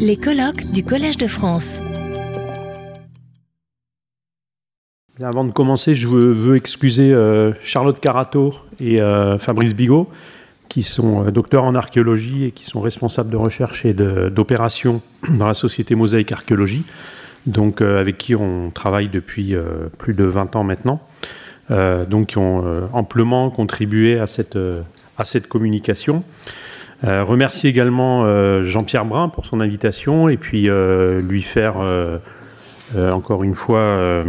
Les colloques du Collège de France. avant de commencer, je veux, excuser euh, Charlotte Carato et euh, Fabrice Bigot, qui sont euh, docteurs en archéologie et qui sont responsables de recherche et d'opération dans la société Mosaïque Archéologie, donc avec qui on travaille depuis plus de 20 ans maintenant. donc qui ont amplement contribué à cette communication. Euh, remercier également euh, Jean-Pierre Brun pour son invitation et puis euh, lui faire encore une fois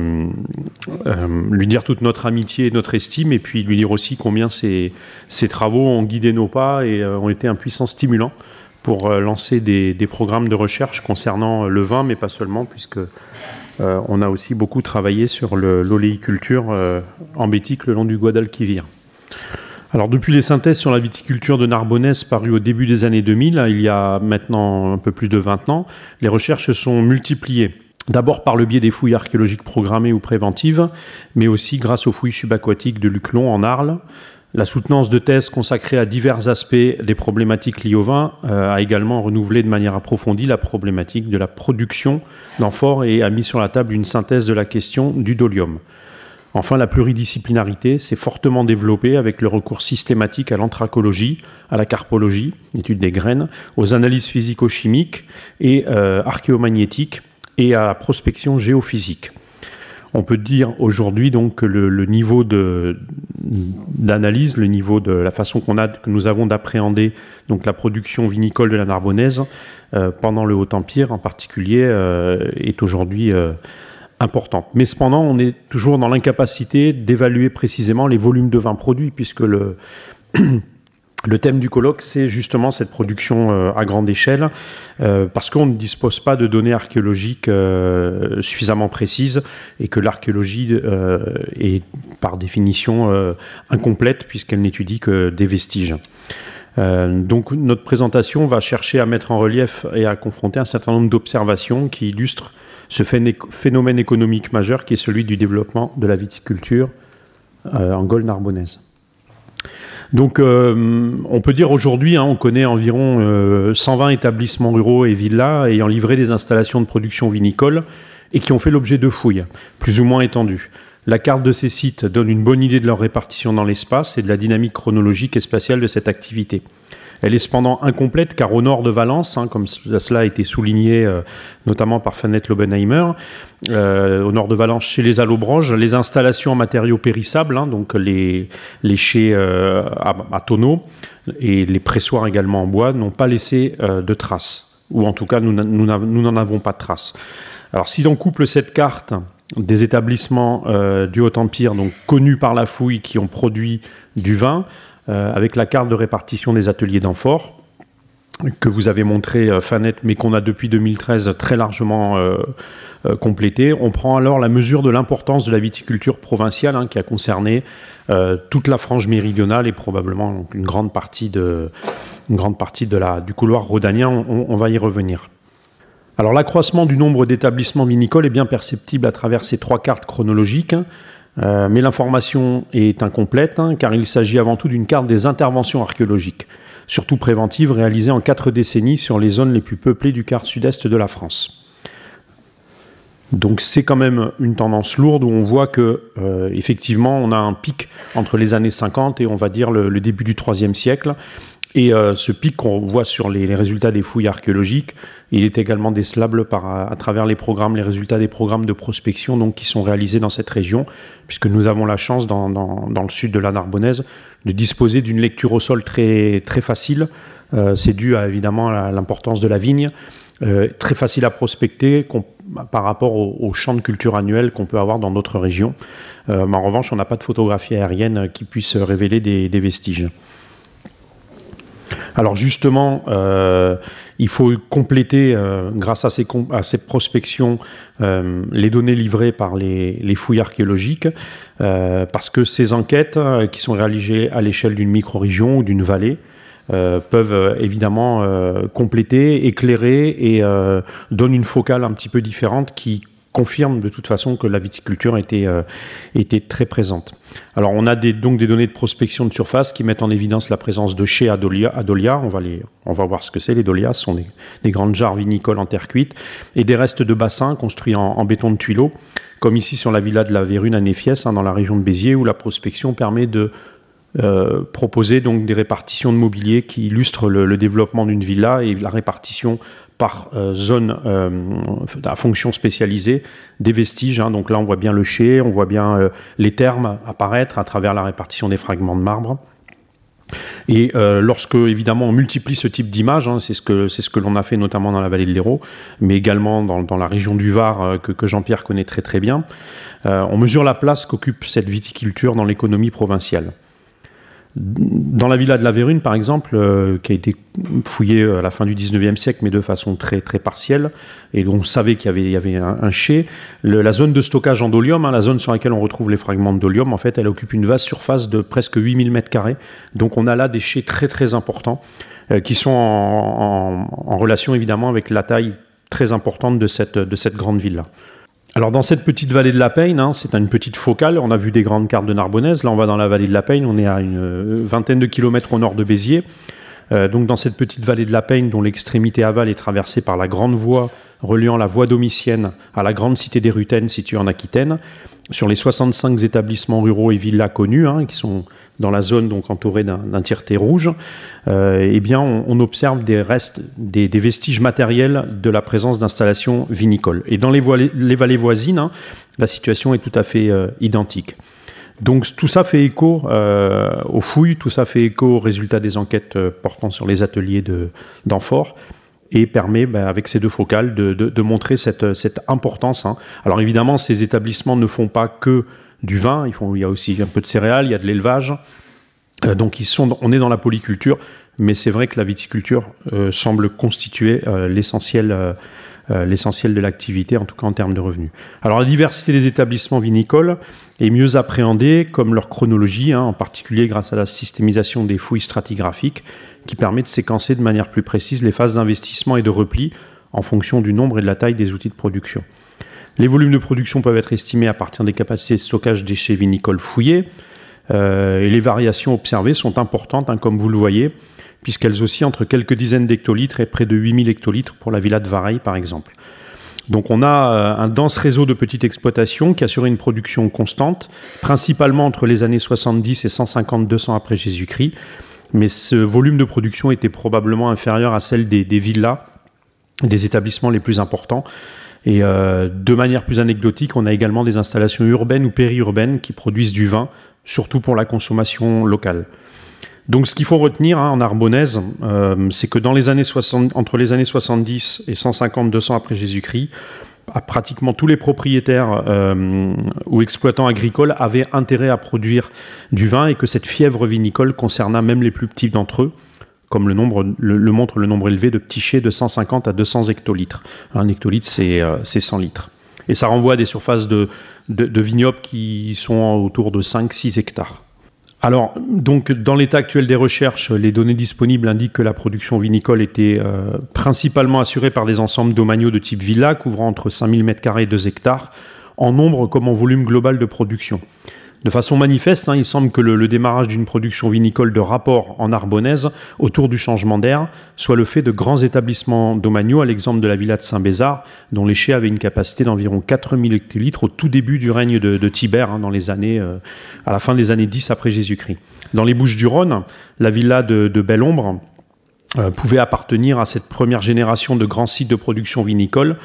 lui dire toute notre amitié et notre estime et puis lui dire aussi combien ses, travaux ont guidé nos pas et ont été un puissant stimulant pour lancer des, programmes de recherche concernant le vin, mais pas seulement, puisque on a aussi beaucoup travaillé sur l'oléiculture embétique le long du Guadalquivir. Alors depuis les synthèses sur la viticulture de Narbonnaise parues au début des années 2000, il y a maintenant un peu plus de 20 ans, les recherches se sont multipliées. D'abord par le biais des fouilles archéologiques programmées ou préventives, mais aussi grâce aux fouilles subaquatiques de Luclon en Arles. La soutenance de thèses consacrées à divers aspects des problématiques liées au vin euh, a également renouvelé de manière approfondie la problématique de la production d'amphores et a mis sur la table une synthèse de la question du dolium. Enfin, la pluridisciplinarité s'est fortement développée avec le recours systématique à l'anthracologie, à la carpologie, étude des graines, aux analyses physico-chimiques et euh, archéomagnétiques et à la prospection géophysique. On peut dire aujourd'hui donc que le, niveau d'analyse, le niveau de la façon que nous avons d'appréhender donc la production vinicole de la Narbonnaise euh, pendant le Haut Empire en particulier euh, est aujourd'hui importante. Mais cependant, on est toujours dans l'incapacité d'évaluer précisément les volumes de vin produits, puisque le, thème du colloque, c'est justement cette production euh, à grande échelle, euh, parce qu'on ne dispose pas de données archéologiques euh, suffisamment précises, et que l'archéologie est par définition incomplète, puisqu'elle n'étudie que des vestiges. donc notre présentation va chercher à mettre en relief et à confronter un certain nombre d'observations qui illustrent ce phénomène économique majeur qui est celui du développement de la viticulture euh, en Gaule narbonnaise. Donc euh, on peut dire aujourd'hui, hein, on connaît environ 120 euh, établissements ruraux et villas ayant livré des installations de production vinicole et qui ont fait l'objet de fouilles, plus ou moins étendues. La carte de ces sites donne une bonne idée de leur répartition dans l'espace et de la dynamique chronologique et spatiale de cette activité. Elle est cependant incomplète car au nord de Valence, hein, comme cela a été souligné euh, notamment par Fanette Lobenheimer, euh, au nord de Valence, chez les Allobranches, les installations en matériaux périssables, hein, donc les, chais euh, à, tonneaux et les pressoirs également en bois, n'ont pas laissé de traces, ou en tout cas nous n'en avons pas de traces. Alors si l'on couple cette carte des établissements du Haut-Empire, donc connus par la fouille, qui ont produit du vin, avec la carte de répartition des ateliers d'amphores que vous avez montré, euh, Fanette, mais qu'on a depuis 2013 très largement euh, complété. On prend alors la mesure de l'importance de la viticulture provinciale hein, qui a concerné toute la frange méridionale et probablement une grande partie, de, une grande partie de la, du couloir rhodanien. On, on va y revenir. Alors l'accroissement du nombre d'établissements vinicoles est bien perceptible à travers ces trois cartes chronologiques. Euh, mais l'information est incomplète hein, car il s'agit avant tout d'une carte des interventions archéologiques, surtout préventives, réalisées en quatre décennies sur les zones les plus peuplées du quart sud-est de la France. Donc c'est quand même une tendance lourde où on voit que euh, effectivement on a un pic entre les années 50 et on va dire le, début du IIIe siècle. Et euh, ce pic qu'on voit sur les, résultats des fouilles archéologiques, il est également décelable par, à, travers les programmes, les résultats des programmes de prospection donc, qui sont réalisés dans cette région, puisque nous avons la chance dans, le sud de la Narbonnaise de disposer d'une lecture au sol très, très facile. Euh, c'est dû à, évidemment à l'importance de la vigne, euh, très facile à prospecter par rapport aux, champs de culture annuels qu'on peut avoir dans d'autres régions. Mais en revanche, on n'a pas de photographie aérienne qui puisse révéler des vestiges. Alors justement, euh, il faut compléter, euh, grâce à ces, prospections, euh, les données livrées par les, fouilles archéologiques, parce que ces enquêtes, qui sont réalisées à l'échelle d'une micro-région ou d'une vallée, peuvent évidemment compléter, éclairer et donnent une focale un petit peu différente qui confirme de toute façon que la viticulture était, euh, était très présente. Alors on a donc des données de prospection de surface qui mettent en évidence la présence de chais à Dolia. On va, on va voir ce que c'est. Les Dolias sont des, grandes jarres vinicoles en terre cuite et des restes de bassins construits en, béton de tuileau, comme ici sur la villa de la Vérune à Néfiès, hein, dans la région de Béziers, où la prospection permet de euh, proposer donc des répartitions de mobilier qui illustrent le développement d'une villa et la répartition par euh, zone euh, à fonction spécialisée des vestiges. Hein. Donc là, on voit bien le chai, on voit bien euh, les termes apparaître à travers la répartition des fragments de marbre. Et lorsque, évidemment, on multiplie ce type d'images, hein, c'est ce que, c'est ce que l'on a fait notamment dans la vallée de l'Hérault, mais également dans, la région du Var, que, que Jean-Pierre connaît très très bien, on mesure la place qu'occupe cette viticulture dans l'économie provinciale. Dans la villa de la Vérune, par exemple, euh, qui a été fouillée à la fin du 19e siècle, mais de façon très, très partielle, et on savait qu'il y avait, un, chai, la zone de stockage en dolium, hein, la zone sur laquelle on retrouve les fragments de dolium, en fait, elle occupe une vaste surface de presque 8000 m2. Donc on a là des chais très, très importants, euh, qui sont en, relation évidemment avec la taille très importante de cette, de cette grande villa. Alors dans cette petite vallée de la Peigne, hein, c'est une petite focale, on a vu des grandes cartes de Narbonnaise, là on va dans la vallée de la Peigne, on est à une euh, vingtaine de kilomètres au nord de Béziers. Euh, donc dans cette petite vallée de la Peigne, dont l'extrémité aval est traversée par la grande voie reliant la voie domitienne à la grande cité des Rutaines située en Aquitaine, sur les 65 établissements ruraux et villas connus, hein, qui sont dans la zone donc entourée d'un tireté rouge, euh, eh bien on, observe des restes, des, vestiges matériels de la présence d'installations vinicoles. Et dans les, vallées voisines, hein, la situation est tout à fait euh, identique. Donc tout ça fait écho euh, aux fouilles, tout ça fait écho aux résultats des enquêtes portant sur les ateliers d'Amphore et permet, ben, avec ces deux focales, de, montrer cette, importance. Hein. Alors évidemment, ces établissements ne font pas que du vin, il, y a aussi un peu de céréales, il y a de l'élevage. Euh, donc on est dans la polyculture, mais c'est vrai que la viticulture euh, semble constituer euh, l'essentiel l'essentiel de l'activité, en tout cas en termes de revenus. Alors la diversité des établissements vinicoles est mieux appréhendée, comme leur chronologie, hein, en particulier grâce à la systémisation des fouilles stratigraphiques, qui permet de séquencer de manière plus précise les phases d'investissement et de repli en fonction du nombre et de la taille des outils de production. Les volumes de production peuvent être estimés à partir des capacités de stockage des déchets vinicoles fouillés. Euh, et les variations observées sont importantes, hein, comme vous le voyez, puisqu'elles oscillent entre quelques dizaines d'hectolitres et près de 8000 hectolitres pour la villa de Vareille, par exemple. Donc on a euh, un dense réseau de petites exploitations qui assurent une production constante, principalement entre les années 70 et 150-200 après Jésus-Christ. Mais ce volume de production était probablement inférieur à celle des villas, des établissements les plus importants, et euh, de manière plus anecdotique, on a également des installations urbaines ou périurbaines qui produisent du vin, surtout pour la consommation locale. Donc ce qu'il faut retenir hein, en Arbonnaise, euh, c'est que dans les années 60, entre les années 70 et 150-200 après Jésus-Christ, pratiquement tous les propriétaires euh, ou exploitants agricoles avaient intérêt à produire du vin et que cette fièvre vinicole concerna même les plus petits d'entre eux comme le, montre le nombre élevé de petits chais de 150 à 200 hectolitres. Un hectolitre, c'est 100 euh, litres. Et ça renvoie à des surfaces de, de, vignobles qui sont autour de 5-6 hectares. Alors, donc, dans l'état actuel des recherches, les données disponibles indiquent que la production vinicole était euh, principalement assurée par des ensembles domaniaux de type villa, couvrant entre 5000 m2 et 2 hectares, en nombre comme en volume global de production. De façon manifeste, hein, il semble que le, démarrage d'une production vinicole de rapport en Arbonnaise autour du changement d'air soit le fait de grands établissements domaniaux, à l'exemple de la villa de Saint-Bézard, dont les chais avaient une capacité d'environ 4000 hectolitres au tout début du règne de, Tibère, hein, dans les années, euh, à la fin des années 10 après Jésus-Christ. Dans les Bouches-du-Rhône, la villa de, Belle-Ombre euh, pouvait appartenir à cette première génération de grands sites de production vinicole.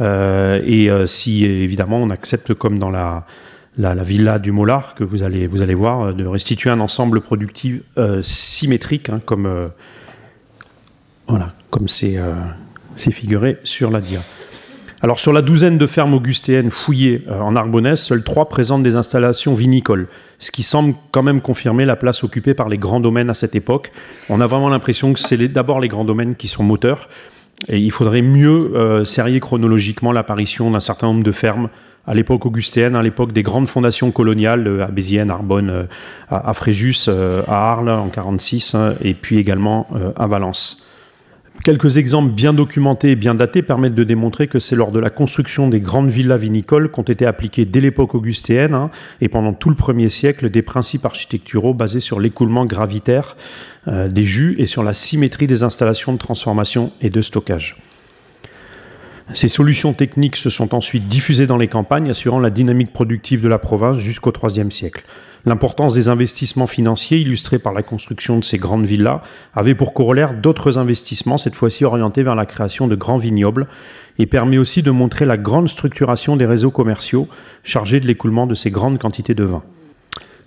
Euh, et si évidemment on accepte comme dans la la, villa du Mollard que vous allez, vous allez voir, euh, de restituer un ensemble productif euh, symétrique, hein, comme euh, voilà, comme c'est figuré sur la dia. Alors sur la douzaine de fermes augustéennes fouillées en Arbonnaise, seules trois présentent des installations vinicoles, ce qui semble quand même confirmer la place occupée par les grands domaines à cette époque. On a vraiment l'impression que c'est d'abord les grands domaines qui sont moteurs, et il faudrait mieux serrer chronologiquement l'apparition d'un certain nombre de fermes à l'époque augustéenne, à l'époque des grandes fondations coloniales, euh, à Béziers, Narbonne, euh, à, Fréjus, euh, à Arles en 46, hein, et puis également à Valence. Quelques exemples bien documentés et bien datés permettent de démontrer que c'est lors de la construction des grandes villas vinicoles qu'ont été appliqués dès l'époque augustéenne hein, et pendant tout le premier siècle des principes architecturaux basés sur l'écoulement gravitaire des jus et sur la symétrie des installations de transformation et de stockage. Ces solutions techniques se sont ensuite diffusées dans les campagnes, assurant la dynamique productive de la province jusqu'au IIIe siècle. L'importance des investissements financiers, illustrés par la construction de ces grandes villas, avait pour corollaire d'autres investissements, cette fois-ci orientés vers la création de grands vignobles, et permet aussi de montrer la grande structuration des réseaux commerciaux chargés de l'écoulement de ces grandes quantités de vin.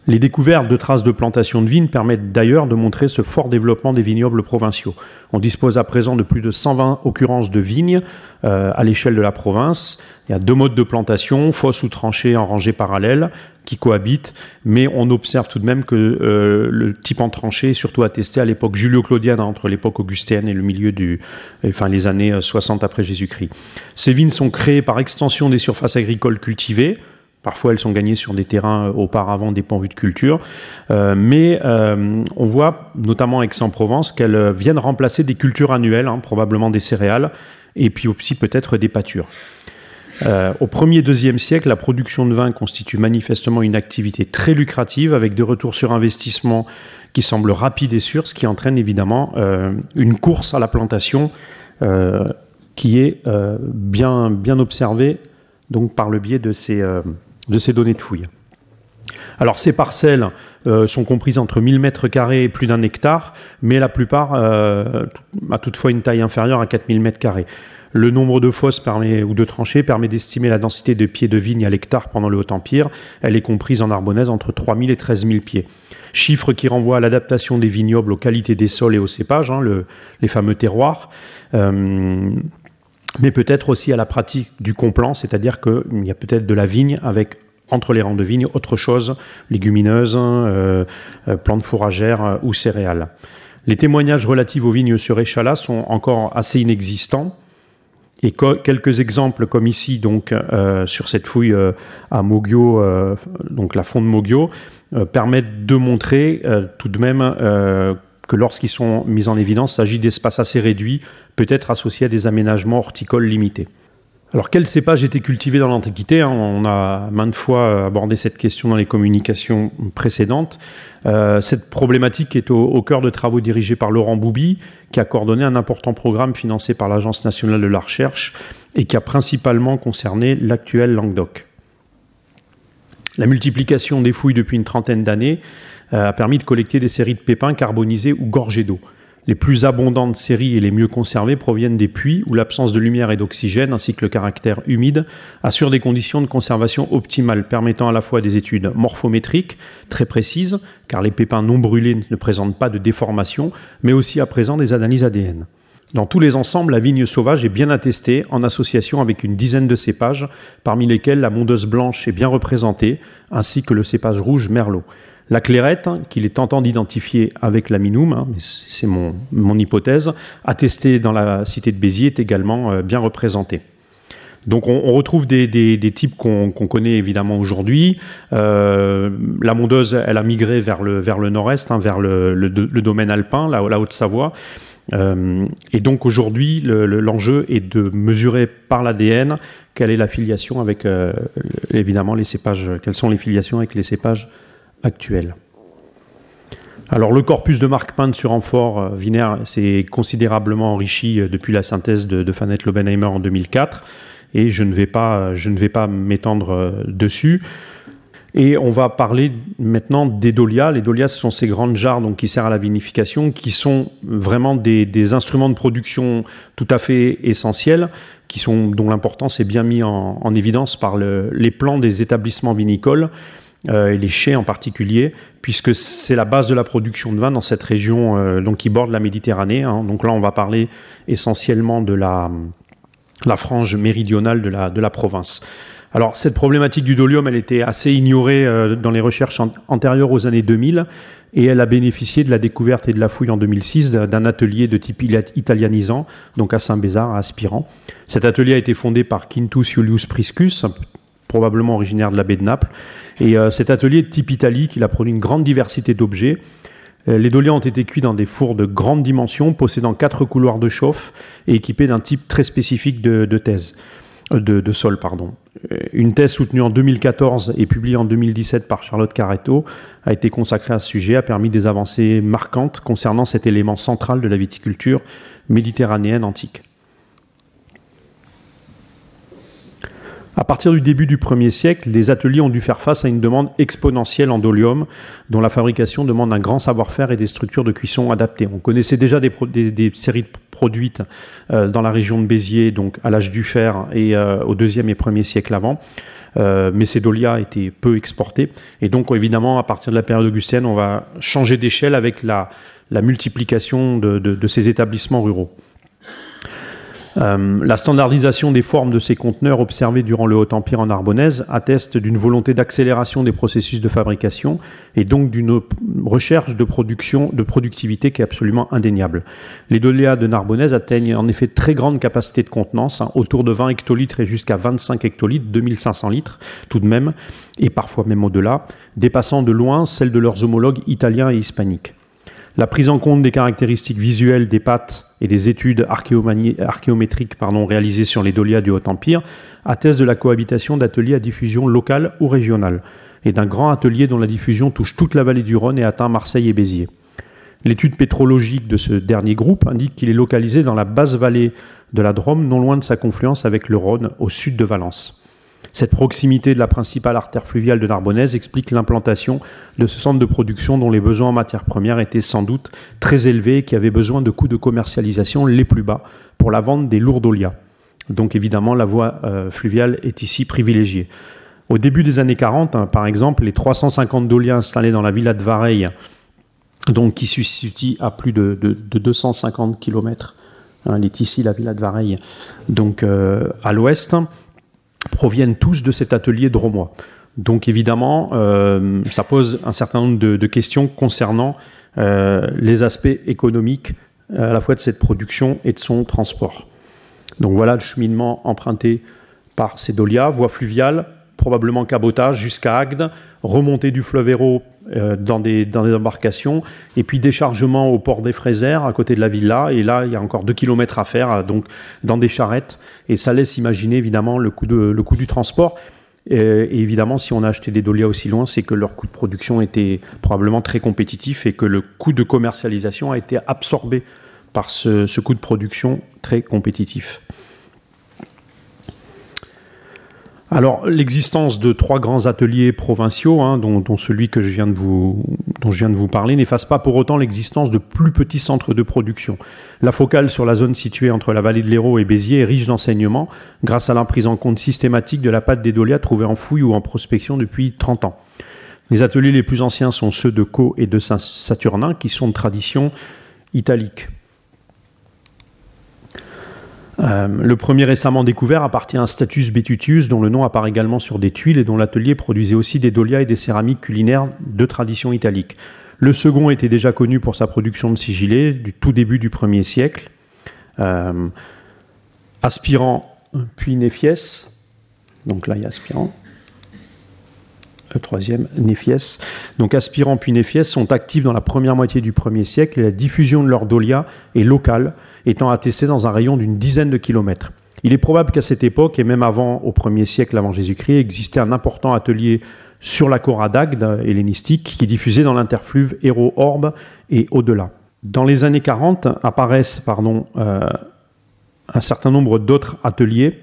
Les découvertes de traces de plantations de vignes permettent d'ailleurs de montrer ce fort développement des vignobles provinciaux. On dispose à présent de plus de 120 occurrences de vignes euh, à l'échelle de la province. Il y a deux modes de plantation, fosses ou tranchées en rangées parallèles, qui cohabitent, mais on observe tout de même que euh, le type en tranchée est surtout attesté à l'époque julio-claudienne, entre l'époque augustéenne et le milieu du, les années 60 euh, après Jésus-Christ. Ces vignes sont créées par extension des surfaces agricoles cultivées, Parfois, elles sont gagnées sur des terrains euh, auparavant dépourvus de culture. Euh, mais euh, on voit, notamment Aix-en-Provence, qu'elles viennent remplacer des cultures annuelles, hein, probablement des céréales, et puis aussi peut-être des pâtures. au 1er, 2e siècle, la production de vin constitue manifestement une activité très lucrative, avec des retours sur investissement qui semblent rapides et sûrs, ce qui entraîne évidemment une course à la plantation qui est bien, bien observée donc, par le biais de ces de ces données de fouilles. Alors ces parcelles euh, sont comprises entre 1000 mètres carrés et plus d'un hectare, mais la plupart euh, a toutefois une taille inférieure à 4000 mètres carrés. Le nombre de fosses ou de tranchées permet d'estimer la densité de pieds de vigne à l'hectare pendant le Haut-Empire. Elle est comprise en Arbonnaise entre 3000 et 13000 pieds. Chiffre qui renvoie à l'adaptation des vignobles aux qualités des sols et aux cépages, hein, les fameux terroirs. Euh, mais peut-être aussi à la pratique du complant, c'est-à-dire qu'il y a peut-être de la vigne avec entre les rangs de vigne autre chose, légumineuses, euh, euh, plantes fourragères euh, ou céréales. Les témoignages relatifs aux vignes sur échalas sont encore assez inexistants. Et quelques exemples, comme ici, donc sur cette fouille à Mogio, donc la fonte de Mogio, permettent de montrer tout de même lorsqu'ils sont mis en évidence, il s'agit d'espaces assez réduits, peut-être associés à des aménagements horticoles limités. Alors, quel cépage était cultivé dans l'Antiquité hein, On a maintes fois abordé cette question dans les communications précédentes. Euh, cette problématique est au, cœur de travaux dirigés par Laurent Bouby, qui a coordonné un important programme financé par l'Agence nationale de la recherche et qui a principalement concerné l'actuel Languedoc. La multiplication des fouilles depuis une trentaine d'années a permis de collecter des séries de pépins carbonisés ou gorgés d'eau. Les plus abondantes séries et les mieux conservées proviennent des puits où l'absence de lumière et d'oxygène ainsi que le caractère humide assurent des conditions de conservation optimales permettant à la fois des études morphométriques très précises, car les pépins non brûlés ne présentent pas de déformation, mais aussi à présent des analyses ADN. Dans tous les ensembles, la vigne sauvage est bien attestée en association avec une dizaine de cépages, parmi lesquels la mondeuse blanche est bien représentée, ainsi que le cépage rouge merlot. La clairette, hein, qu'il est tentant d'identifier avec la minoum, hein, c'est mon, hypothèse, attestée dans la cité de Béziers, est également euh, bien représentée. Donc on, retrouve des, types qu'on connaît évidemment aujourd'hui. Euh, la mondeuse, elle a migré vers le, nord-est, hein, vers le, domaine alpin, la, la Haute-Savoie. Euh, et donc aujourd'hui, l'enjeu est de mesurer par l'ADN quelle est la filiation avec évidemment les cépages, quelles sont les filiations avec les cépages actuelle. Alors le corpus de marque peinte sur amphore euh, Vinaire s'est considérablement enrichi euh, depuis la synthèse de, de Fanette Lobenheimer en 2004 et je ne vais pas, pas m'étendre euh, dessus. Et on va parler maintenant des dolias. Les dolias, ce sont ces grandes jarres qui servent à la vinification, qui sont vraiment des, instruments de production tout à fait essentiels, dont l'importance est bien mise en, en, évidence par le, les plans des établissements vinicoles euh, et les chais en particulier, puisque c'est la base de la production de vin dans cette région euh, donc qui borde la Méditerranée. Hein. Donc là, on va parler essentiellement de la, frange méridionale de la, de la province. Alors cette problématique du dolium, elle était assez ignorée euh, dans les recherches antérieures aux années 2000 et elle a bénéficié de la découverte et de la fouille en 2006 d'un atelier de type italianisant, donc à Saint-Bézard, à Aspirant. Cet atelier a été fondé par Quintus Julius Priscus, probablement originaire de la baie de Naples. Et euh, cet atelier type italique, il a produit une grande diversité d'objets. Les dolias ont été cuits dans des fours de grande dimension, possédant quatre couloirs de chauffe et équipés d'un type très spécifique de, thèse, de, sol. Pardon. Une thèse soutenue en 2014 et publiée en 2017 par Charlotte Caretto a été consacrée à ce sujet, a permis des avancées marquantes concernant cet élément central de la viticulture méditerranéenne antique. À partir du début du 1er siècle, les ateliers ont dû faire face à une demande exponentielle en dolium, dont la fabrication demande un grand savoir-faire et des structures de cuisson adaptées. On connaissait déjà des, séries produites euh, dans la région de Béziers, donc à l'âge du fer et euh, au deuxième et premier siècle avant. Euh, mais ces dolias étaient peu exportés. Et donc, évidemment, à partir de la période augustienne, on va changer d'échelle avec la, multiplication de ces établissements ruraux. Euh, la standardisation des formes de ces conteneurs observés durant le Haut-Empire en Narbonnaise atteste d'une volonté d'accélération des processus de fabrication et donc d'une recherche de production, de productivité qui est absolument indéniable. Les doléas de Narbonnaise atteignent en effet très grande capacité de contenance, hein, autour de 20 hectolitres et jusqu'à 25 hectolitres, 2500 litres tout de même, et parfois même au-delà, dépassant de loin celles de leurs homologues italiens et hispaniques. La prise en compte des caractéristiques visuelles des pâtes et des études archéométriques réalisées sur les dolias du Haut-Empire attestent de la cohabitation d'ateliers à diffusion locale ou régionale et d'un grand atelier dont la diffusion touche toute la vallée du Rhône et atteint Marseille et Béziers. L'étude pétrologique de ce dernier groupe indique qu'il est localisé dans la basse vallée de la Drôme, non loin de sa confluence avec le Rhône, au sud de Valence. Cette proximité de la principale artère fluviale de Narbonnaise explique l'implantation de ce centre de production dont les besoins en matières premières étaient sans doute très élevés et qui avait besoin de coûts de commercialisation les plus bas pour la vente des lourds olias. Donc évidemment, la voie euh, fluviale est ici privilégiée. Au début des années 40, hein, par exemple, les 350 dolias installés dans la villa de Vareille, donc qui se situe à plus de, 250 km, hein, elle est ici la villa de Vareille, donc euh, à l'ouest, proviennent tous de cet atelier dromois. Donc évidemment, euh, ça pose un certain nombre de, questions concernant euh, les aspects économiques euh, à la fois de cette production et de son transport. Donc voilà le cheminement emprunté par ces dolias, voie fluviale, probablement cabotage jusqu'à Agde, remontée du fleuve Hérault dans, des, dans des embarcations, et puis déchargement au port des Fraises à côté de la villa. Et là, il y a encore deux kilomètres à faire, donc dans des charrettes et ça laisse imaginer évidemment le coût, du transport. Et, évidemment, si on a acheté des dolias aussi loin, c'est que leur coût de production était probablement très compétitif et que le coût de commercialisation a été absorbé par ce coût de production très compétitif. Alors, l'existence de trois grands ateliers provinciaux, hein, dont, celui que je viens de vous, dont je viens de vous parler, n'efface pas pour autant l'existence de plus petits centres de production. La focale sur la zone située entre la vallée de l'Hérault et Béziers est riche d'enseignements, grâce à la prise en compte systématique de la pâte d'Edolia trouvée en fouille ou en prospection depuis 30 ans. Les ateliers les plus anciens sont ceux de Caux et de Saint-Saturnin, qui sont de tradition italique. Euh, le premier récemment découvert appartient à Status Betutius, dont le nom apparaît également sur des tuiles et dont l'atelier produisait aussi des dolias et des céramiques culinaires de tradition italique. Le second était déjà connu pour sa production de sigillés du tout début du 1er siècle. Euh, aspirant puis Néphiès, donc là il y a aspirant, troisième, Néphiès. Donc aspirant puis Néphiès sont actifs dans la première moitié du 1er siècle et la diffusion de leur dolia est locale étant attesté dans un rayon d'une dizaine de kilomètres. Il est probable qu'à cette époque, et même avant, au 1er siècle avant Jésus-Christ, existait un important atelier sur la Cora d'Agde hellénistique qui diffusait dans l'interfluve Héro-Orbe et au-delà. Dans les années 40 apparaissent pardon, euh, un certain nombre d'autres ateliers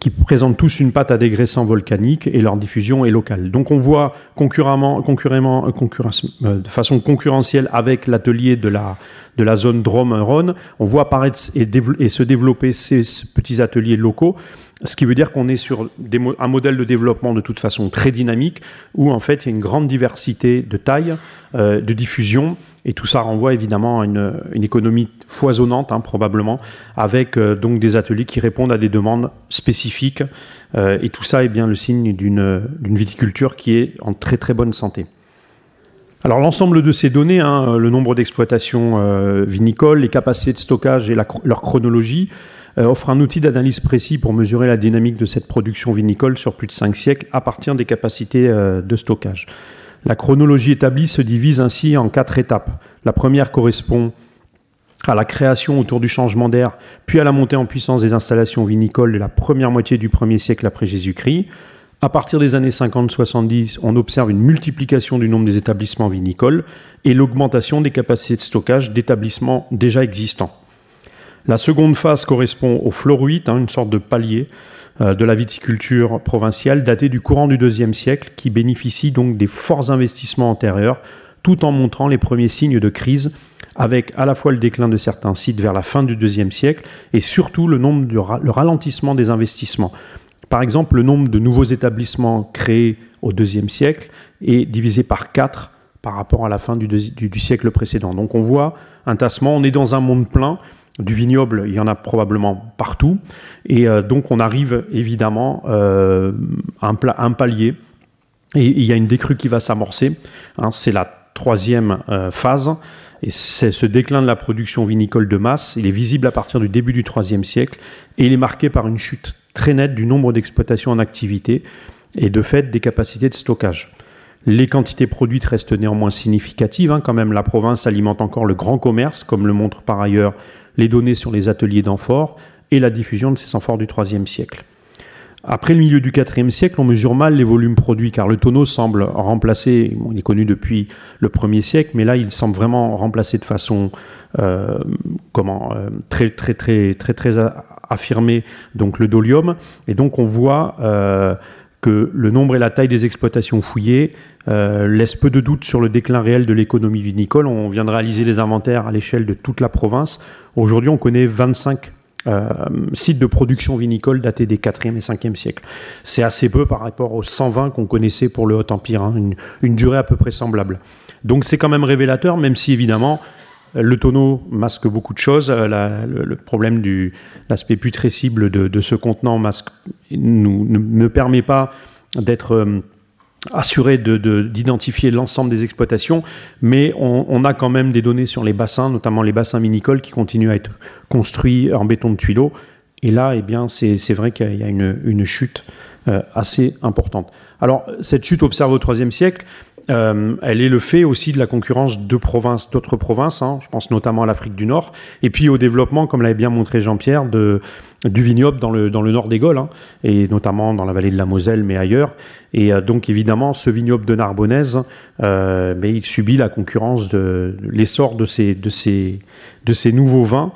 qui présentent tous une pâte à dégraissant volcanique et leur diffusion est locale. Donc on voit concurremment, concurremment, euh, de façon concurrentielle avec l'atelier de la, de la zone Drôme-Rhône, on voit apparaître et, se développer ces petits ateliers locaux, ce qui veut dire qu'on est sur un modèle de développement de toute façon très dynamique, où en fait il y a une grande diversité de tailles, euh, de diffusion, et tout ça renvoie évidemment à une, économie foisonnante, hein, probablement, avec euh, donc des ateliers qui répondent à des demandes spécifiques. Euh, et tout ça est bien le signe d'une viticulture qui est en très très bonne santé. Alors l'ensemble de ces données, hein, le nombre d'exploitations euh, vinicoles, les capacités de stockage et leur chronologie, offrent un outil d'analyse précis pour mesurer la dynamique de cette production vinicole sur plus de 5 siècles à partir des capacités de stockage. La chronologie établie se divise ainsi en quatre étapes. La première correspond à la création autour du changement d'air, puis à la montée en puissance des installations vinicoles de la première moitié du premier siècle après Jésus-Christ. À partir des années 50-70, on observe une multiplication du nombre des établissements vinicoles et l'augmentation des capacités de stockage d'établissements déjà existants. La seconde phase correspond au floruite, hein, une sorte de palier de la viticulture provinciale daté du courant du deuxième siècle, qui bénéficie donc des forts investissements antérieurs, tout en montrant les premiers signes de crise avec à la fois le déclin de certains sites vers la fin du deuxième siècle et surtout le, nombre le ralentissement des investissements. Par exemple, le nombre de nouveaux établissements créés au deuxième siècle est divisé par 4 par rapport à la fin du, siècle précédent. Donc on voit un tassement, on est dans un monde plein, du vignoble, il y en a probablement partout, et euh, donc on arrive évidemment euh, à un, palier, et il y a une décrue qui va s'amorcer, hein, c'est la troisième euh, phase, et c'est ce déclin de la production vinicole de masse, il est visible à partir du début du IIIe siècle et il est marqué par une chute très nette du nombre d'exploitations en activité et de fait des capacités de stockage. Les quantités produites restent néanmoins significatives. Hein. quand même, la province alimente encore le grand commerce, comme le montrent par ailleurs les données sur les ateliers d'amphores et la diffusion de ces amphores du IIIe siècle. Après le milieu du IVe siècle, on mesure mal les volumes produits car le tonneau semble remplacer, il est connu depuis le 1er siècle, mais là il semble vraiment remplacer de façon euh, comment, euh, très, très, très, très, très affirmée donc le dolium. Et donc on voit euh, que le nombre et la taille des exploitations fouillées laissent peu de doute sur le déclin réel de l'économie vinicole. On vient de réaliser les inventaires à l'échelle de toute la province. Aujourd'hui, on connaît 25 euh, sites de production vinicole datés des 4e et 5e siècles. C'est assez peu par rapport aux 120 qu'on connaissait pour le Haut Empire, hein, une, durée à peu près semblable. Donc c'est quand même révélateur, même si évidemment le tonneau masque beaucoup de choses. Euh, le, problème de l'aspect putrescible de, ce contenant masque, ne, permet pas d'être euh, assuré d'identifier l'ensemble des exploitations, mais on, a quand même des données sur les bassins, notamment les bassins minicoles qui continuent à être construits en béton de tuileau. Et là, eh bien, c'est vrai qu'il y a une, chute euh, assez importante. Alors, cette chute observée au IIIe siècle, euh, elle est le fait aussi de la concurrence de provinces, d'autres provinces, hein, je pense notamment à l'Afrique du Nord, et puis au développement, comme l'avait bien montré Jean-Pierre, du vignoble dans le, dans le nord des Gaules, hein, et notamment dans la vallée de la Moselle, mais ailleurs. Et euh, donc évidemment, ce vignoble de Narbonnaise, euh, mais il subit la concurrence de, l'essor de ces, de, ces, de ces nouveaux vins,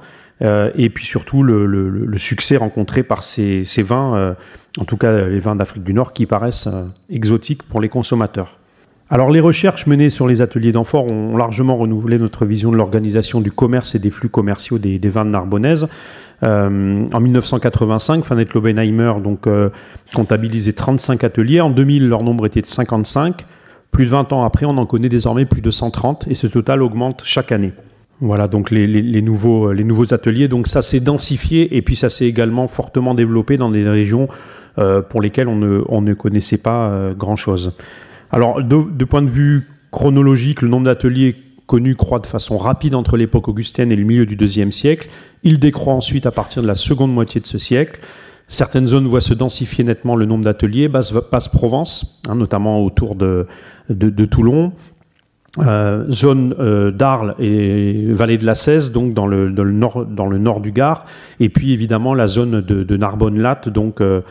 et puis surtout le, le, succès rencontré par ces, ces vins, en tout cas les vins d'Afrique du Nord, qui paraissent exotiques pour les consommateurs. Alors les recherches menées sur les ateliers d'amphores ont largement renouvelé notre vision de l'organisation du commerce et des flux commerciaux des, vins de Narbonnaise. Euh, en 1985, Fanette Lobenheimer donc, euh, comptabilisait 35 ateliers. En 2000, leur nombre était de 55. Plus de 20 ans après, on en connaît désormais plus de 130 et ce total augmente chaque année. Voilà, donc les, nouveaux, les nouveaux ateliers. Donc ça s'est densifié et puis ça s'est également fortement développé dans des régions euh, pour lesquelles on ne connaissait pas grand-chose. Alors, de, point de vue chronologique, le nombre d'ateliers connus croît de façon rapide entre l'époque augustienne et le milieu du IIe siècle. Il décroît ensuite à partir de la seconde moitié de ce siècle. Certaines zones voient se densifier nettement le nombre d'ateliers, Basse-Provence, hein, notamment autour de, Toulon, euh, zone euh, d'Arles et vallée de la Cèze, donc dans le, nord, du Gard, et puis évidemment la zone de, Narbonne-Latte, donc euh,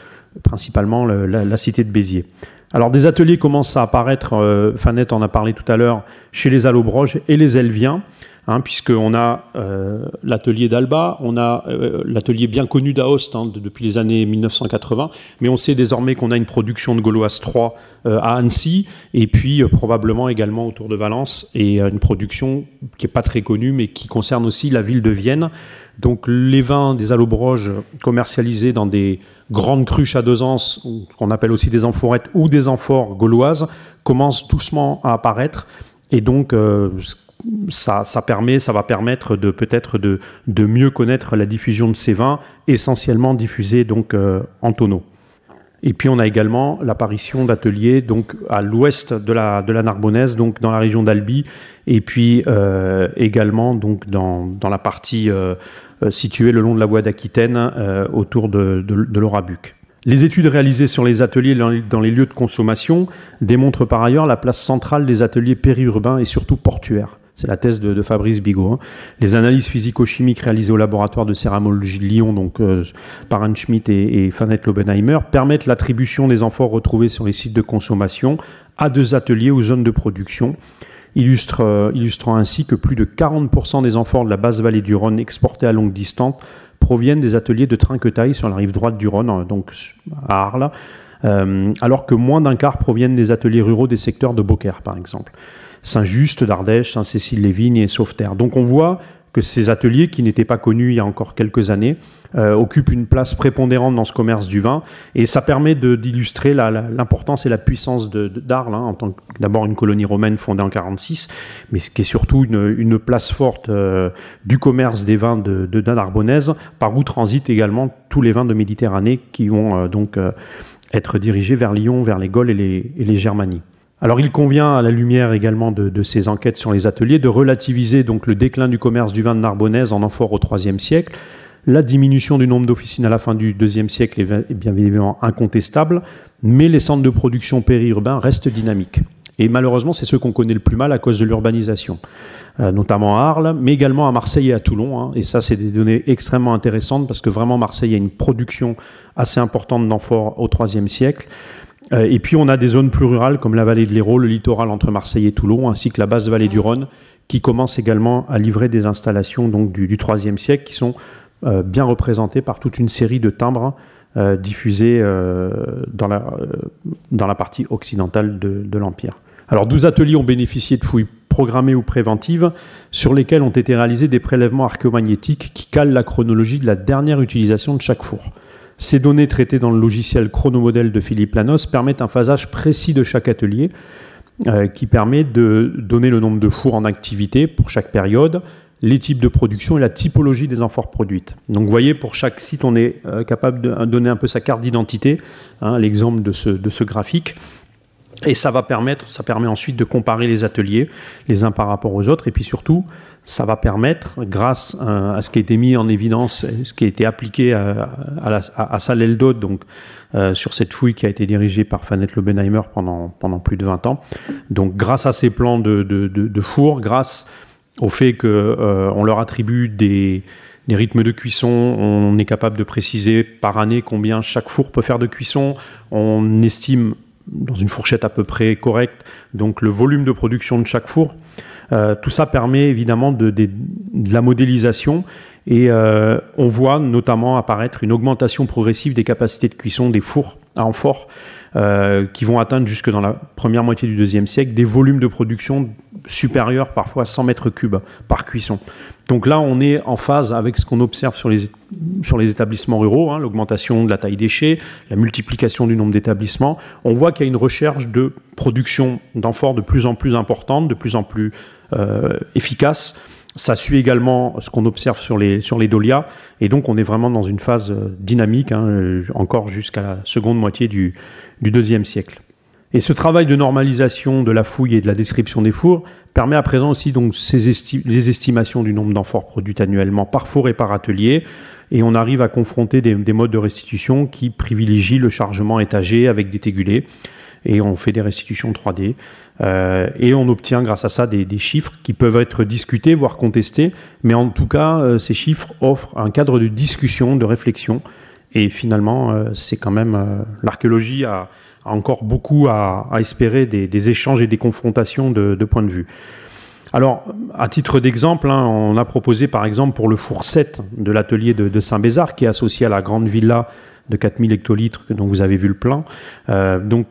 principalement la, cité de Béziers. Alors des ateliers commencent à apparaître, euh, Fanette en a parlé tout à l'heure, chez les Allobroges et les Elviens, hein, puisqu'on a euh, l'atelier d'Alba, on a euh, l'atelier bien connu d'Aoste hein, depuis les années 1980, mais on sait désormais qu'on a une production de Gauloise 3 à Annecy, et puis probablement également autour de Valence, et une production qui n'est pas très connue, mais qui concerne aussi la ville de Vienne. Donc les vins des Allobroges commercialisés dans des grandes cruches à deux ans, qu'on appelle aussi des amphorettes ou des amphores gauloises, commencent doucement à apparaître. Et donc, euh, ça, permet, ça va permettre de peut-être de, mieux connaître la diffusion de ces vins, essentiellement diffusés donc euh, en tonneau. Et puis on a également l'apparition d'ateliers donc à l'ouest de la, de la Narbonnaise, donc dans la région d'Albi, et puis euh, également donc dans, dans la partie située le long de la voie d'Aquitaine, euh, autour de, de, l'Orabuc. Les études réalisées sur les ateliers dans les lieux de consommation démontrent par ailleurs la place centrale des ateliers périurbains et surtout portuaires. C'est la thèse de, Fabrice Bigot. Hein. Les analyses physico-chimiques réalisées au laboratoire de céramologie de Lyon, donc euh, par Anne Schmidt et, et Fanette Lobenheimer, permettent l'attribution des amphores retrouvés sur les sites de consommation à deux ateliers ou zones de production, euh, illustrant ainsi que plus de 40% des amphores de la basse vallée du Rhône exportés à longue distance proviennent des ateliers de Trinquetaille sur la rive droite du Rhône, euh, donc à Arles, euh, alors que moins d'un quart proviennent des ateliers ruraux des secteurs de Beaucaire, par exemple. Saint-Just, d'Ardèche, Saint-Cécile-les-Vignes et Sauveterre. Donc on voit que ces ateliers, qui n'étaient pas connus il y a encore quelques années, euh, occupent une place prépondérante dans ce commerce du vin. Et ça permet d'illustrer l'importance et la puissance d'Arles, hein, en tant que d'abord une colonie romaine fondée en 46, mais qui est surtout une, place forte euh, du commerce des vins de, de Narbonnaise, par où transitent également tous les vins de Méditerranée qui vont euh, donc être dirigés vers Lyon, vers les Gaules et les, et les Germanies. Alors il convient, à la lumière également de, ces enquêtes sur les ateliers, de relativiser donc le déclin du commerce du vin de Narbonnaise en amphore au IIIe siècle. La diminution du nombre d'officines à la fin du IIe siècle est bien évidemment incontestable, mais les centres de production périurbains restent dynamiques. Et malheureusement, c'est ceux qu'on connaît le plus mal à cause de l'urbanisation, euh, notamment à Arles, mais également à Marseille et à Toulon. Hein. Et ça, c'est des données extrêmement intéressantes parce que vraiment, Marseille a une production assez importante d'amphores au IIIe siècle. Euh, et puis on a des zones plus rurales comme la vallée de l'Hérault, le littoral entre Marseille et Toulon, ainsi que la basse vallée du Rhône, qui commence également à livrer des installations donc, du, IIIe siècle qui sont euh, bien représentées par toute une série de timbres euh, diffusés dans, la, dans la partie occidentale de, de l'Empire. Alors 12 ateliers ont bénéficié de fouilles programmées ou préventives sur lesquelles ont été réalisés des prélèvements archéomagnétiques qui calent la chronologie de la dernière utilisation de chaque four. Ces données traitées dans le logiciel chronomodèle de Philippe Lanos permettent un phasage précis de chaque atelier euh, qui permet de donner le nombre de fours en activité pour chaque période, les types de production et la typologie des amphores produites. Donc vous voyez, pour chaque site, on est euh, capable de donner un peu sa carte d'identité, hein, l'exemple de ce, de ce graphique. Et ça va permettre, ça permet ensuite de comparer les ateliers les uns par rapport aux autres, et puis surtout ça va permettre, grâce à, ce qui a été mis en évidence, ce qui a été appliqué à, à, Salel donc euh, sur cette fouille qui a été dirigée par Fanette Lobenheimer pendant, pendant plus de 20 ans. Donc grâce à ces plans de, de, de, four, grâce au fait qu'on euh, leur attribue des, rythmes de cuisson, on est capable de préciser par année combien chaque four peut faire de cuisson, on estime dans une fourchette à peu près correcte donc le volume de production de chaque four. Euh, tout ça permet évidemment de, la modélisation et euh, on voit notamment apparaître une augmentation progressive des capacités de cuisson des fours à amphores euh, qui vont atteindre jusque dans la première moitié du deuxième siècle des volumes de production supérieurs parfois à 100 mètres cubes par cuisson. Donc là, on est en phase avec ce qu'on observe sur les, sur les établissements ruraux, hein, l'augmentation de la taille des chais, la multiplication du nombre d'établissements. On voit qu'il y a une recherche de production d'amphores de plus en plus importante, de plus en plus euh, efficace. Ça suit également ce qu'on observe sur les, sur les dolias, et donc on est vraiment dans une phase euh, dynamique, hein, euh, encore jusqu'à la seconde moitié du, du deuxième siècle. Et ce travail de normalisation de la fouille et de la description des fours permet à présent aussi donc ces les estimations du nombre d'amphores produits annuellement par four et par atelier, et on arrive à confronter des, des modes de restitution qui privilégient le chargement étagé avec des tégulés, et on fait des restitutions 3D. Euh, et on obtient grâce à ça des, chiffres qui peuvent être discutés, voire contestés, mais en tout cas, euh, ces chiffres offrent un cadre de discussion, de réflexion, et finalement, euh, c'est quand même l'archéologie a, encore beaucoup à, espérer des, échanges et des confrontations de, points de vue. Alors, à titre d'exemple, hein, on a proposé par exemple pour le four 7 de l'atelier de, Saint-Bézard, qui est associé à la grande villa de 4000 hectolitres dont vous avez vu le plan. donc,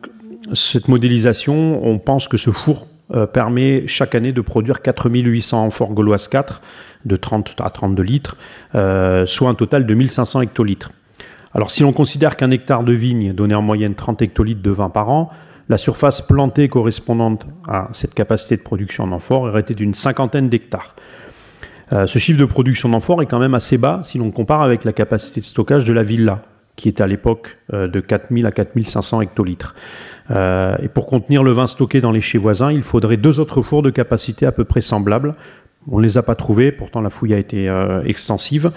cette modélisation, on pense que ce four euh, permet chaque année de produire 4800 amphores gauloises 4 de 30 à 32 litres, euh, soit un total de 1500 hectolitres. Alors si l'on considère qu'un hectare de vigne donnait en moyenne 30 hectolitres de vin par an, la surface plantée correspondante à cette capacité de production en amphores aurait été d'une cinquantaine d'hectares. Euh, ce chiffre de production d'amphores est quand même assez bas si l'on compare avec la capacité de stockage de la villa, qui était à l'époque de 4000 à 4500 hectolitres. Euh, et pour contenir le vin stocké dans les chais voisins, il faudrait deux autres fours de capacité à peu près semblables. On ne les a pas trouvés, pourtant la fouille a été euh, extensive.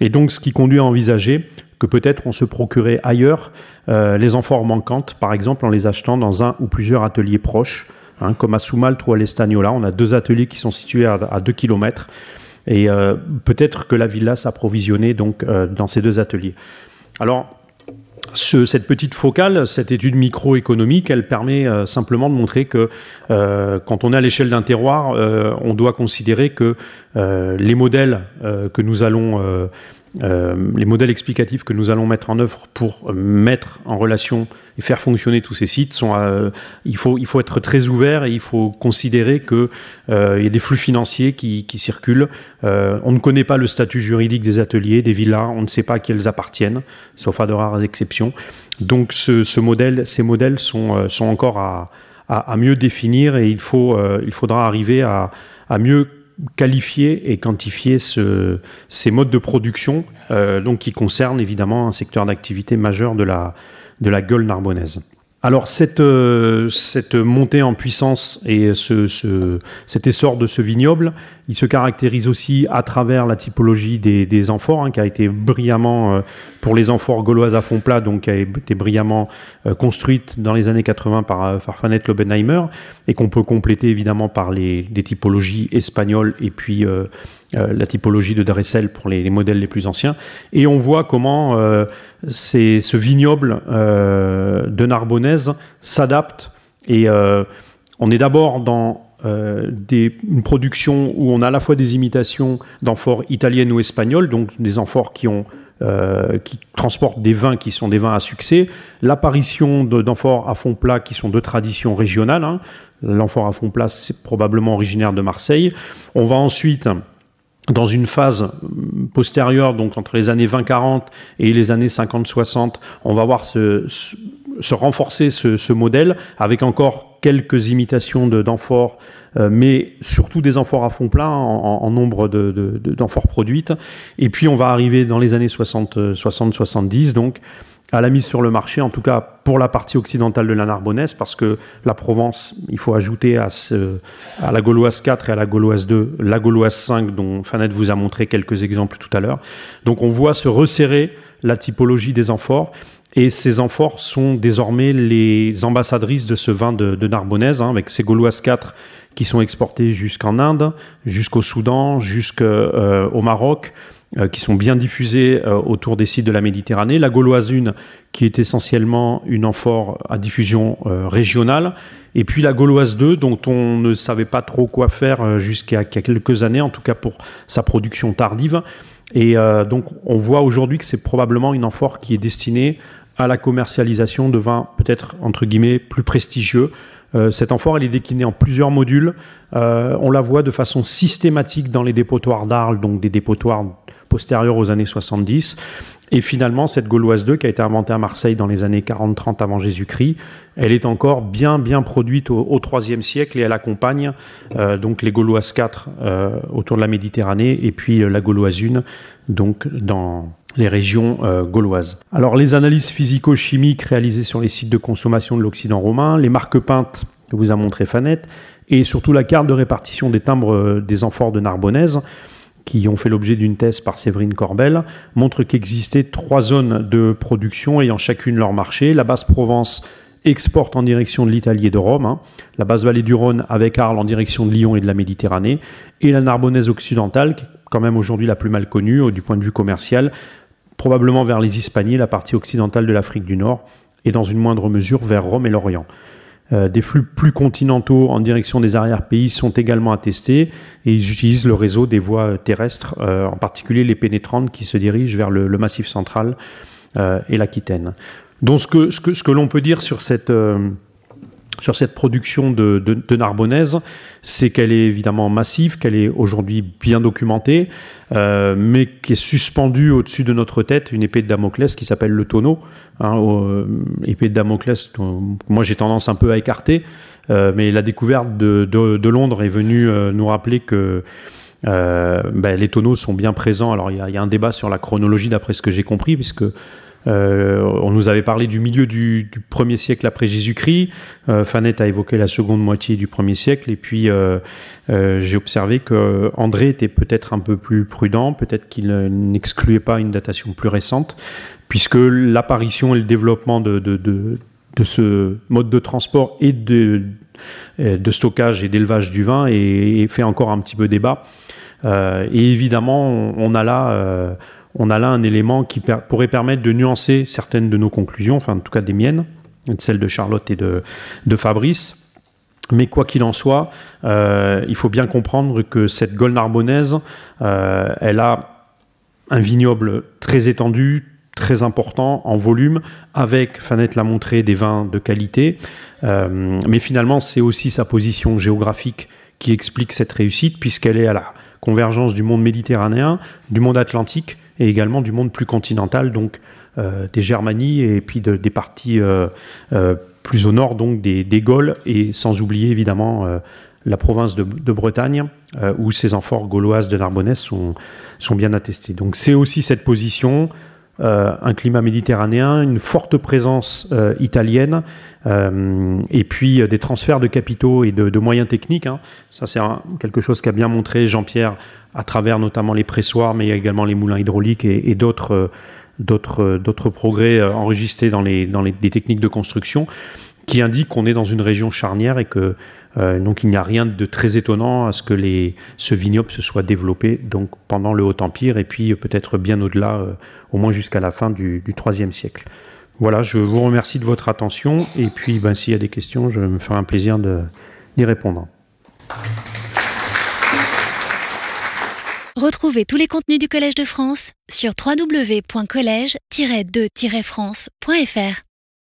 Et donc, ce qui conduit à envisager que peut-être on se procurait ailleurs les amphores manquantes, par exemple en les achetant dans un ou plusieurs ateliers proches, hein, comme à Soumaltre ou à l'Estagnola. On a deux ateliers qui sont situés à, à 2 km. Et peut-être que la villa s'approvisionnait donc dans ces deux ateliers. Alors, cette petite focale, cette étude microéconomique, elle permet euh, simplement de montrer que euh, quand on est à l'échelle d'un terroir, euh, on doit considérer que les modèles que nous allons euh, les modèles explicatifs que nous allons mettre en œuvre pour mettre en relation et faire fonctionner tous ces sites sont, euh, il, faut, il faut être très ouvert et il faut considérer qu'il euh, y a des flux financiers qui, qui circulent. on ne connaît pas le statut juridique des ateliers, des villas, on ne sait pas à qui elles appartiennent, sauf à de rares exceptions. Donc ce, ce modèle, ces modèles sont, sont encore à, à, à, mieux définir et il, faut, il faudra arriver à, à mieux qualifier et quantifier ce, ces modes de production, euh, donc qui concernent évidemment un secteur d'activité majeur de la gueule narbonnaise. Alors cette, euh, cette montée en puissance et ce, ce, cet essor de ce vignoble, il se caractérise aussi à travers la typologie des, amphores, hein, qui a été brillamment, euh, pour les amphores gauloises à fond plat, donc qui a été brillamment euh, construite dans les années 80 par Farfanet Lobenheimer, et qu'on peut compléter évidemment par les, des typologies espagnoles et puis la typologie de Dressel pour les, les, modèles les plus anciens. Et on voit comment c'est ce vignoble de Narbonnaise s'adapte et euh, on est d'abord dans euh, des, une production où on a à la fois des imitations d'amphores italiennes ou espagnoles, donc des amphores qui ont qui transportent des vins qui sont des vins à succès, l'apparition d'amphores à fond plat qui sont de tradition régionale. Hein. L'amphore à fond plat, c'est probablement originaire de Marseille. On va ensuite dans une phase postérieure, donc entre les années 20-40 et les années 50-60, on va voir se, se renforcer ce, modèle avec encore quelques imitations d'amphores, euh, mais surtout des amphores à fond plein en, nombre d'amphores produites. Et puis on va arriver dans les années 60-70, donc à la mise sur le marché, en tout cas pour la partie occidentale de la Narbonnaise, parce que la Provence, il faut ajouter à la Gauloise 4 et à la Gauloise 2, la Gauloise 5, dont Fanette vous a montré quelques exemples tout à l'heure. Donc on voit se resserrer la typologie des amphores. Et ces amphores sont désormais les ambassadrices de ce vin de, de Narbonnaise, hein, avec ces Gauloises 4 qui sont exportées jusqu'en Inde, jusqu'au Soudan, jusqu'au euh, Maroc, euh, qui sont bien diffusés euh, autour des sites de la Méditerranée. La Gauloise 1, qui est essentiellement une amphore à diffusion régionale. Et puis la Gauloise 2, dont on ne savait pas trop quoi faire jusqu'à quelques années, en tout cas pour sa production tardive. Et donc on voit aujourd'hui que c'est probablement une amphore qui est destinée à la commercialisation de vins peut-être entre guillemets plus prestigieux, euh, cette amphore, elle est déclinée en plusieurs modules. Euh, on la voit de façon systématique dans les dépotoirs d'Arles, donc des dépotoirs postérieurs aux années 70. Et finalement, cette Gauloise 2, qui a été inventée à Marseille dans les années 40-30 avant Jésus-Christ, elle est encore bien, bien produite au, 3e siècle et elle accompagne euh, donc les Gauloises 4 euh, autour de la Méditerranée et puis euh, la Gauloise 1 donc dans les régions euh, gauloises. Alors les analyses physico-chimiques réalisées sur les sites de consommation de l'Occident romain, les marques peintes que vous a montré Fanette, et surtout la carte de répartition des timbres des amphores de Narbonnaise, qui ont fait l'objet d'une thèse par Séverine Corbel, montrent qu'existaient trois zones de production ayant chacune leur marché. La basse Provence exporte en direction de l'Italie et de Rome, hein. la basse vallée du Rhône avec Arles en direction de Lyon et de la Méditerranée, et la Narbonnaise occidentale, qui est quand même aujourd'hui la plus mal connue euh, du point de vue commercial, probablement vers les Hispanies, la partie occidentale de l'Afrique du Nord, et dans une moindre mesure vers Rome et l'Orient. Euh, des flux plus continentaux en direction des arrière-pays sont également attestés et ils utilisent le réseau des voies terrestres, euh, en particulier les pénétrantes qui se dirigent vers le, Massif central euh, et l'Aquitaine. Donc ce que, ce que, ce que l'on peut dire sur cette, sur cette production de, de, Narbonnaise, c'est qu'elle est évidemment massive, qu'elle est aujourd'hui bien documentée, euh, mais qui est suspendue au-dessus de notre tête une épée de Damoclès qui s'appelle le tonneau. Hein, euh, épée de Damoclès, moi j'ai tendance un peu à écarter, euh, mais la découverte de, Londres est venue nous rappeler que ben, les tonneaux sont bien présents. Alors il y, y, a un débat sur la chronologie d'après ce que j'ai compris, puisque on nous avait parlé du milieu du, du premier siècle après Jésus-Christ. Fanette a évoqué la seconde moitié du premier siècle. Et puis, j'ai observé que André était peut-être un peu plus prudent, peut-être qu'il n'excluait pas une datation plus récente, puisque l'apparition et le développement de, ce mode de transport et de, stockage et d'élevage du vin et, fait encore un petit peu débat. Euh, et évidemment, on, a là, euh, on a là un élément qui pourrait permettre de nuancer certaines de nos conclusions, enfin en tout cas des miennes, celles de Charlotte et de, Fabrice. Mais quoi qu'il en soit, euh, il faut bien comprendre que cette Gaule narbonnaise, elle a un vignoble très étendu, très important en volume, avec, Fanette l'a montré, des vins de qualité. Euh, mais finalement, c'est aussi sa position géographique qui explique cette réussite, puisqu'elle est à la convergence du monde méditerranéen, du monde atlantique et également du monde plus continental, donc euh, des Germanies et puis des parties euh, plus au nord, donc des, des, Gaules, et sans oublier évidemment la province de, Bretagne, où ces amphores gauloises de Narbonnesse sont, sont bien attestées. Donc c'est aussi cette position euh, un climat méditerranéen, une forte présence euh, italienne, euh, et puis des transferts de capitaux et de, moyens techniques. Hein. Ça, c'est quelque chose qu'a bien montré Jean-Pierre à travers notamment les pressoirs, mais également les moulins hydrauliques et, d'autres progrès enregistrés dans les, les, techniques de construction qui indiquent qu'on est dans une région charnière et que euh, donc il n'y a rien de très étonnant à ce que les, ce vignoble se soit développé donc, pendant le Haut Empire et puis peut-être bien au-delà, euh, au moins jusqu'à la fin du IIIe siècle. Voilà, je vous remercie de votre attention et puis ben, s'il y a des questions, je me ferai un plaisir d'y répondre. Retrouvez tous les contenus du Collège de France sur www.colège-2-france.fr.